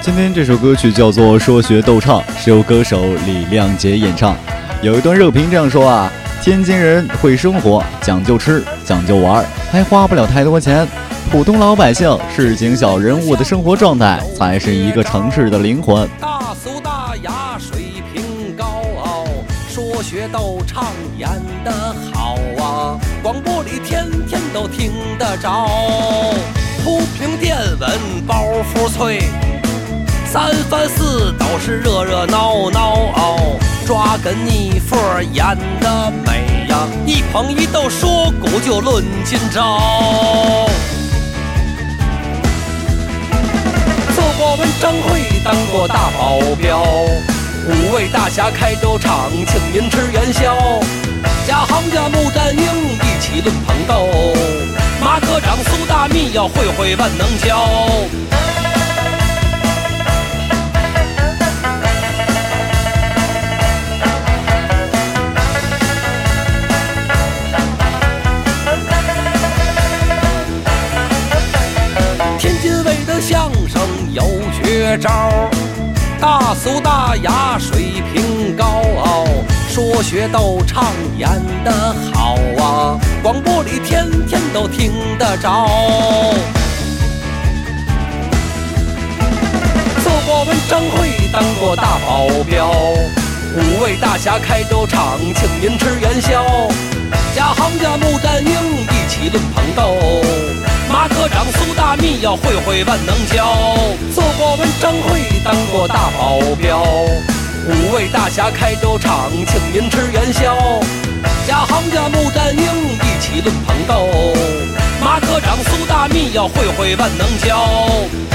今天这首歌曲叫做《说学逗唱》，是由歌手李亮杰演唱。有一段热评这样说啊：天津人会生活，讲究吃，讲究玩，还花不了太多钱。普通老百姓、市井小人物的生活状态，才是一个城市的灵魂。大俗大雅，水平高傲，说学逗唱演得好，听得着。铺平垫稳，包袱脆。三番四都是热热闹闹，抓根泥佛演的美呀！一捧一逗说古就论今朝。做过文章会，当过大保镖，五位大侠开粥厂，请您吃元宵。贾行家木占英一起论捧逗，马科长苏大密要会会万能胶。天津卫的相声有绝招，大俗大雅，水平高，说学逗唱演得好啊，广播里天天都听得着。做过文章会，当过大保镖，五位大侠开粥厂，请您吃元宵。贾行家木占英一起论捧逗。马科长苏大密要会会万能胶，做过文章会，当过大保镖，五位大侠开粥厂，请您吃元宵。贾行家穆丹英一起论捧逗，马科长苏大密要会会万能胶。